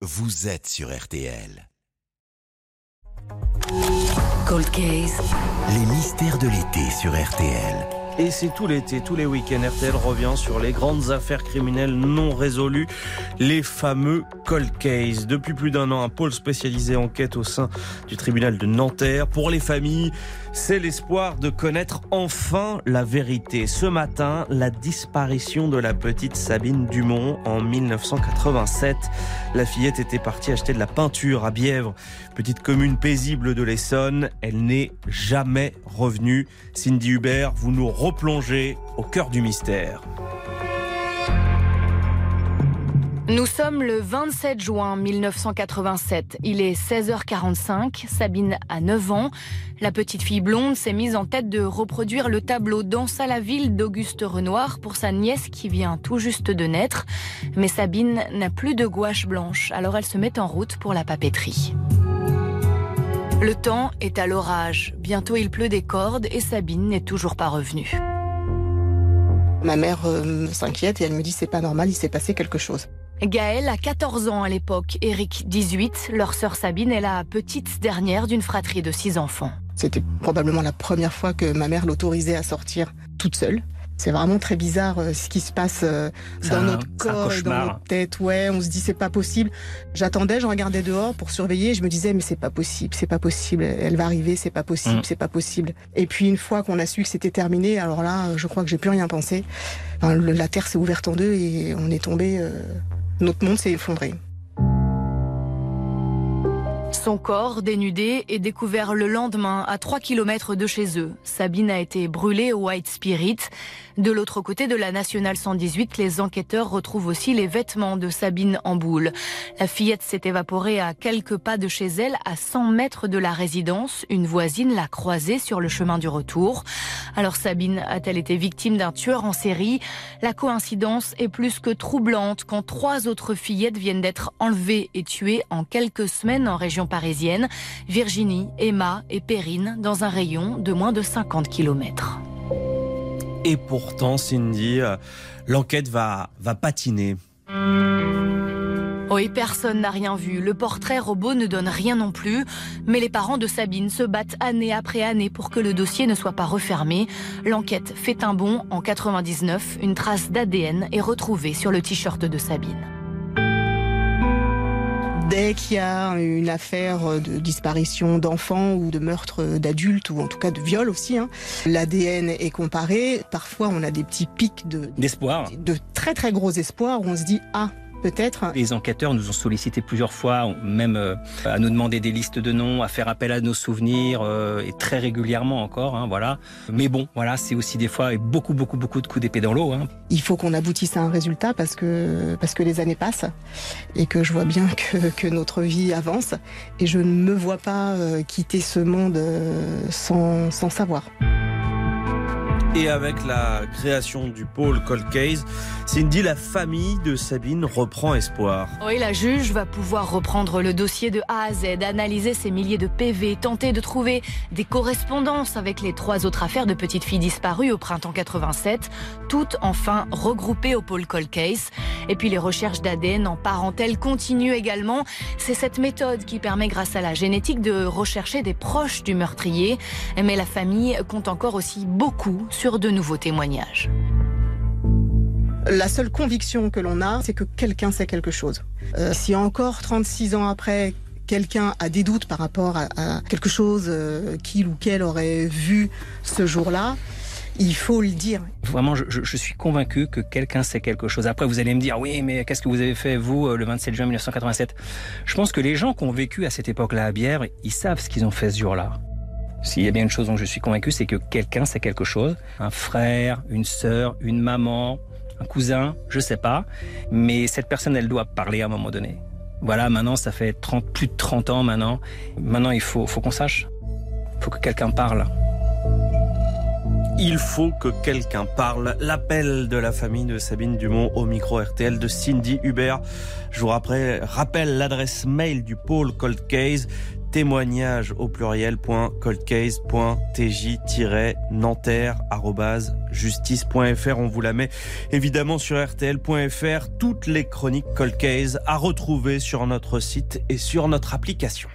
vous êtes sur RTL. Cold Case. Les mystères de l'été sur RTL. Et c'est tout l'été, tous les week-ends, RTL revient sur les grandes affaires criminelles non résolues, les fameux cold cases. Depuis plus d'un an, un pôle spécialisé enquête au sein du tribunal de Nanterre. Pour les familles, c'est l'espoir de connaître enfin la vérité. Ce matin, la disparition de la petite Sabine Dumont en 1987. La fillette était partie acheter de la peinture à Bièvre, petite commune paisible de l'Essonne. Elle n'est jamais revenue. Cindy Hubert, vous nous replongez au cœur du mystère. Nous sommes le 27 juin 1987. Il est 16h45. Sabine a 9 ans. La petite fille blonde s'est mise en tête de reproduire le tableau Danse à la ville d'Auguste Renoir pour sa nièce qui vient tout juste de naître. Mais Sabine n'a plus de gouache blanche, alors elle se met en route pour la papeterie. Le temps est à l'orage. Bientôt il pleut des cordes et Sabine n'est toujours pas revenue. Ma mère euh, s'inquiète et elle me dit c'est pas normal, il s'est passé quelque chose. Gaëlle a 14 ans à l'époque, Eric 18, leur sœur Sabine est la petite dernière d'une fratrie de 6 enfants. C'était probablement la première fois que ma mère l'autorisait à sortir toute seule. C'est vraiment très bizarre euh, ce qui se passe euh, dans un- notre corps, et dans notre tête. Ouais, on se dit c'est pas possible. J'attendais, je regardais dehors pour surveiller. et Je me disais mais c'est pas possible, c'est pas possible. Elle va arriver, c'est pas possible, Mm. c'est pas possible. Et puis une fois qu'on a su que c'était terminé, alors là, je crois que j'ai plus rien pensé. Enfin, le- la terre s'est ouverte en deux et on est tombé. euh, notre monde s'est effondré. Son corps, dénudé, est découvert le lendemain à 3 km de chez eux. Sabine a été brûlée au White Spirit. De l'autre côté de la Nationale 118, les enquêteurs retrouvent aussi les vêtements de Sabine en boule. La fillette s'est évaporée à quelques pas de chez elle, à 100 mètres de la résidence. Une voisine l'a croisée sur le chemin du retour. Alors Sabine a-t-elle été victime d'un tueur en série? La coïncidence est plus que troublante quand trois autres fillettes viennent d'être enlevées et tuées en quelques semaines en région parisienne. Virginie, Emma et Perrine dans un rayon de moins de 50 km. Et pourtant, Cindy, euh, l'enquête va, va patiner. Oui, personne n'a rien vu. Le portrait robot ne donne rien non plus. Mais les parents de Sabine se battent année après année pour que le dossier ne soit pas refermé. L'enquête fait un bond. En 99, une trace d'ADN est retrouvée sur le t-shirt de Sabine. Dès qu'il y a une affaire de disparition d'enfants ou de meurtre d'adultes ou en tout cas de viol aussi, hein, l'ADN est comparé. Parfois, on a des petits pics de, d'espoir. de très très gros espoirs où on se dit ah peut-être. Les enquêteurs nous ont sollicité plusieurs fois, même euh, à nous demander des listes de noms, à faire appel à nos souvenirs, euh, et très régulièrement encore, hein, voilà. Mais bon, voilà, c'est aussi des fois beaucoup, beaucoup, beaucoup de coups d'épée dans l'eau. Hein. Il faut qu'on aboutisse à un résultat parce que parce que les années passent et que je vois bien que, que notre vie avance et je ne me vois pas euh, quitter ce monde sans, sans savoir. Et avec la création du pôle Cold Case, Cindy, la famille de Sabine reprend espoir. Oui, la juge va pouvoir reprendre le dossier de A à Z, analyser ces milliers de PV, tenter de trouver des correspondances avec les trois autres affaires de petites filles disparues au printemps 87, toutes enfin regroupées au pôle Cold Case. Et puis les recherches d'ADN en parentèle continuent également. C'est cette méthode qui permet, grâce à la génétique, de rechercher des proches du meurtrier. Mais la famille compte encore aussi beaucoup sur de nouveaux témoignages. La seule conviction que l'on a, c'est que quelqu'un sait quelque chose. Euh, si encore 36 ans après, quelqu'un a des doutes par rapport à, à quelque chose euh, qu'il ou qu'elle aurait vu ce jour-là, il faut le dire. Vraiment, je, je- je suis convaincu que quelqu'un sait quelque chose. Après, vous allez me dire, oui, mais qu'est-ce que vous avez fait, vous, euh, le 27 juin 1987 Je pense que les gens qui ont vécu à cette époque-là à Bièvre, ils savent ce qu'ils ont fait ce jour-là. S'il y a bien une chose dont je suis convaincu, c'est que quelqu'un sait quelque chose. Un frère, une sœur, une maman, un cousin, je sais pas. Mais cette personne, elle doit parler à un moment donné. Voilà, maintenant, ça fait 30, plus de 30 ans maintenant. Maintenant, il faut, faut qu'on sache. Il faut que quelqu'un parle. Il faut que quelqu'un parle. L'appel de la famille de Sabine Dumont au micro RTL de Cindy Hubert. Vous rappelle, rappelle l'adresse mail du pôle Cold Case témoignage au pluriel.coldcase.tj-nanterre.justice.fr. On vous la met évidemment sur rtl.fr. Toutes les chroniques Cold Case à retrouver sur notre site et sur notre application.